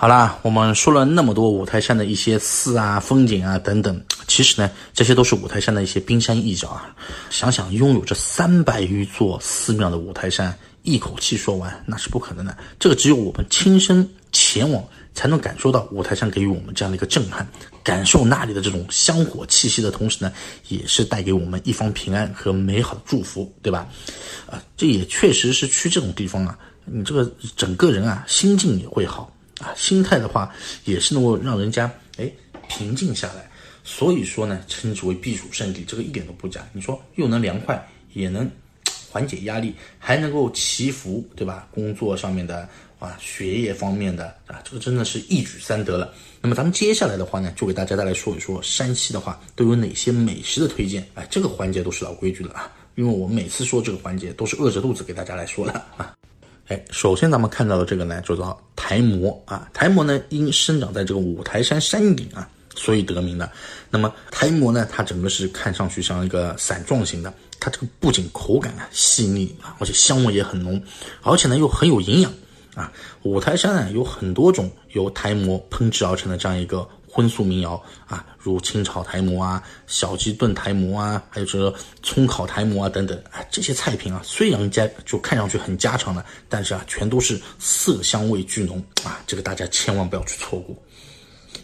好啦，我们说了那么多五台山的一些寺啊、风景啊等等，其实呢，这些都是五台山的一些冰山一角啊。想想拥有这三百余座寺庙的五台山，一口气说完那是不可能的。这个只有我们亲身前往，才能感受到五台山给予我们这样的一个震撼，感受那里的这种香火气息的同时呢，也是带给我们一方平安和美好的祝福，对吧？啊，这也确实是去这种地方啊，你这个整个人啊，心境也会好。啊，心态的话也是能够让人家哎平静下来，所以说呢，称之为避暑胜地，这个一点都不假。你说又能凉快，也能缓解压力，还能够祈福，对吧？工作上面的啊，学业方面的啊，这个真的是一举三得了。那么咱们接下来的话呢，就给大家再来说一说山西的话都有哪些美食的推荐。哎，这个环节都是老规矩了啊，因为我每次说这个环节都是饿着肚子给大家来说的啊。哎，首先咱们看到的这个呢，就叫台蘑啊。台蘑呢，因生长在这个五台山山顶啊，所以得名的。那么台蘑呢，它整个是看上去像一个伞状型的，它这个不仅口感啊细腻啊，而且香味也很浓，而且呢又很有营养啊。五台山呢有很多种由台蘑烹制而成的这样一个。荤素民谣啊，如清炒台蘑啊、小鸡炖台蘑啊，还有这个葱烤台蘑啊等等，啊，这些菜品啊，虽然家就看上去很家常的，但是啊，全都是色香味俱浓啊，这个大家千万不要去错过。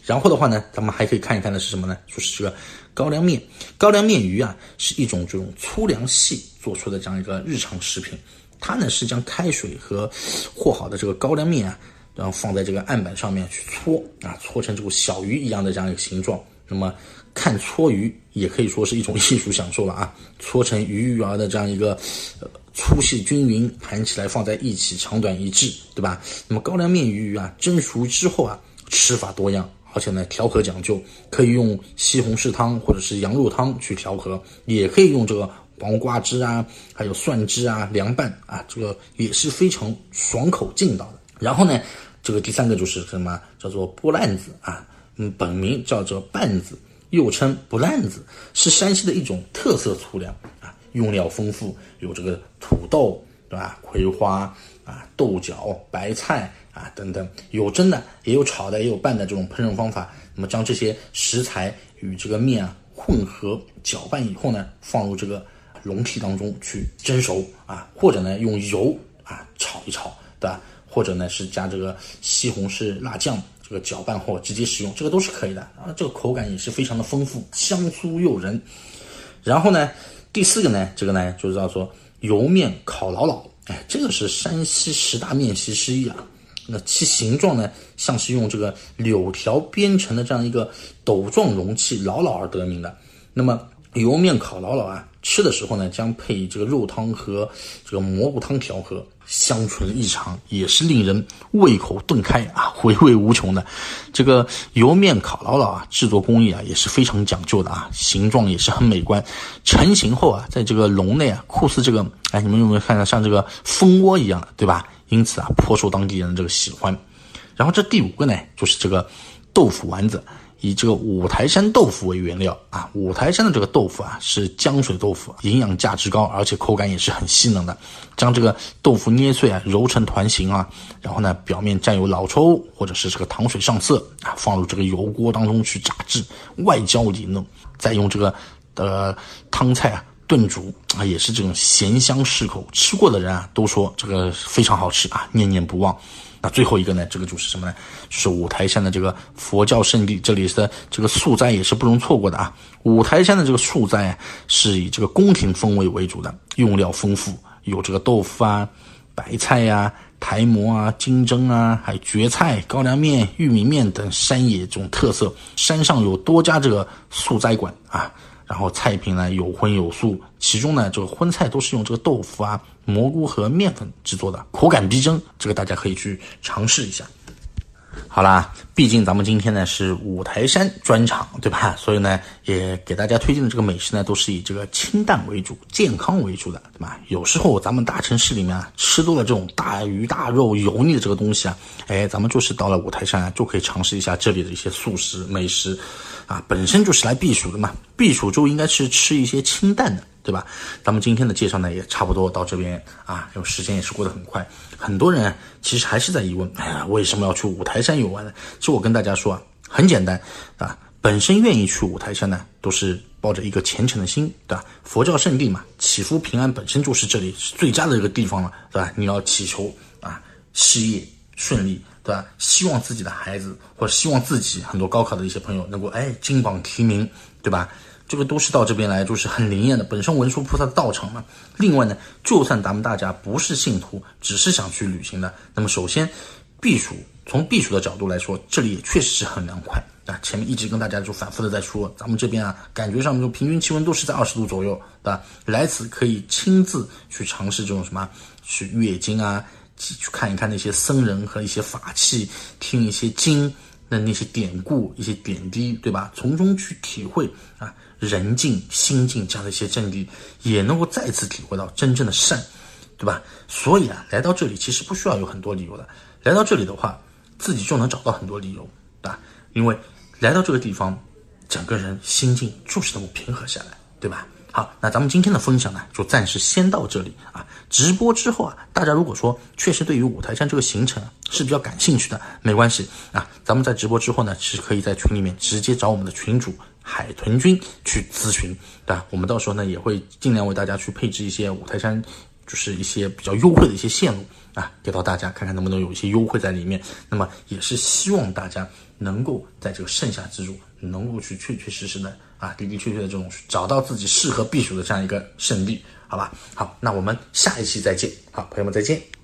然后的话呢，咱们还可以看一看的是什么呢？就是这个高粱面。高粱面鱼啊，是一种这种粗粮系做出的这样一个日常食品，它呢是将开水和和好的这个高粱面啊。然后放在这个案板上面去搓啊，搓成这个小鱼一样的这样一个形状。那么看搓鱼也可以说是一种艺术享受了啊，搓成鱼鱼儿的这样一个呃粗细均匀，盘起来放在一起，长短一致，对吧？那么高粱面鱼鱼啊，蒸熟之后啊，吃法多样，而且呢调和讲究，可以用西红柿汤或者是羊肉汤去调和，也可以用这个黄瓜汁啊，还有蒜汁啊凉拌啊，这个也是非常爽口劲道的。然后呢？这个第三个就是什么？叫做波烂子啊，嗯，本名叫做半子，又称不烂子，是山西的一种特色粗粮啊，用料丰富，有这个土豆，对吧？葵花啊，豆角、白菜啊等等，有蒸的，也有炒的，也有拌的这种烹饪方法。那么将这些食材与这个面啊混合搅拌以后呢，放入这个笼屉当中去蒸熟啊，或者呢用油啊炒一炒，对吧？或者呢是加这个西红柿辣酱，这个搅拌后直接食用，这个都是可以的啊。这个口感也是非常的丰富，香酥诱人。然后呢，第四个呢，这个呢就叫做油面烤老老，哎，这个是山西十大面席之一啊。那其形状呢，像是用这个柳条编成的这样一个斗状容器老老而得名的。那么油面烤老老啊，吃的时候呢，将配这个肉汤和这个蘑菇汤调和。香醇异常，也是令人胃口顿开啊，回味无穷的。这个油面烤老老啊，制作工艺啊也是非常讲究的啊，形状也是很美观。成型后啊，在这个笼内啊，酷似这个，哎，你们有没有看到像这个蜂窝一样的，对吧？因此啊，颇受当地人的这个喜欢。然后这第五个呢，就是这个豆腐丸子。以这个五台山豆腐为原料啊，五台山的这个豆腐啊是浆水豆腐，营养价值高，而且口感也是很细嫩的。将这个豆腐捏碎啊，揉成团形啊，然后呢表面蘸有老抽或者是这个糖水上色啊，放入这个油锅当中去炸制，外焦里嫩，再用这个呃汤菜啊炖煮啊，也是这种咸香适口，吃过的人啊都说这个非常好吃啊，念念不忘。最后一个呢？这个就是什么呢？就是五台山的这个佛教圣地，这里的这个素斋也是不容错过的啊。五台山的这个素斋是以这个宫廷风味为主的，用料丰富，有这个豆腐啊、白菜呀、台蘑啊、金针啊，还有蕨菜、高粱面、玉米面等山野这种特色。山上有多家这个素斋馆啊。然后菜品呢有荤有素，其中呢这个荤菜都是用这个豆腐啊、蘑菇和面粉制作的，口感逼真，这个大家可以去尝试一下。好啦，毕竟咱们今天呢是五台山专场，对吧？所以呢也给大家推荐的这个美食呢都是以这个清淡为主、健康为主的，对吧？有时候咱们大城市里面啊吃多了这种大鱼大肉、油腻的这个东西啊，哎，咱们就是到了五台山啊就可以尝试一下这里的一些素食美食。啊，本身就是来避暑的嘛，避暑就应该是吃一些清淡的，对吧？咱们今天的介绍呢也差不多到这边啊，因为时间也是过得很快，很多人其实还是在疑问，哎呀，为什么要去五台山游玩呢？其实我跟大家说啊，很简单啊，本身愿意去五台山呢，都是抱着一个虔诚的心，对吧？佛教圣地嘛，祈福平安本身就是这里最佳的一个地方了，对吧？你要祈求啊，事业顺利，对吧？希望自己的孩子或者希望自己很多高考的一些朋友能够哎金榜题名，对吧？这个都是到这边来，就是很灵验的，本身文殊菩萨的道场嘛。另外呢，就算咱们大家不是信徒，只是想去旅行的，那么首先避暑，从避暑的角度来说，这里也确实是很凉快啊。前面一直跟大家就反复的在说，咱们这边啊，感觉上就平均气温都是在二十度左右，对吧？来此可以亲自去尝试这种什么，去阅经啊，去看一看那些僧人和一些法器，听一些经。的那些典故、一些点滴，对吧？从中去体会啊，人境、心境这样的一些真理，也能够再次体会到真正的善，对吧？所以啊，来到这里其实不需要有很多理由的。来到这里的话，自己就能找到很多理由，对吧？因为来到这个地方，整个人心境就是能够平和下来，对吧？好，那咱们今天的分享呢，就暂时先到这里啊。直播之后啊，大家如果说确实对于五台山这个行程是比较感兴趣的，没关系啊。咱们在直播之后呢，其实可以在群里面直接找我们的群主海豚君去咨询，对吧？我们到时候呢也会尽量为大家去配置一些五台山，就是一些比较优惠的一些线路啊，给到大家看看能不能有一些优惠在里面。那么也是希望大家能够在这个盛夏之中，能够去确确实实的。啊，的的确确的这种找到自己适合避暑的这样一个圣地，好吧？好，那我们下一期再见。好，朋友们再见。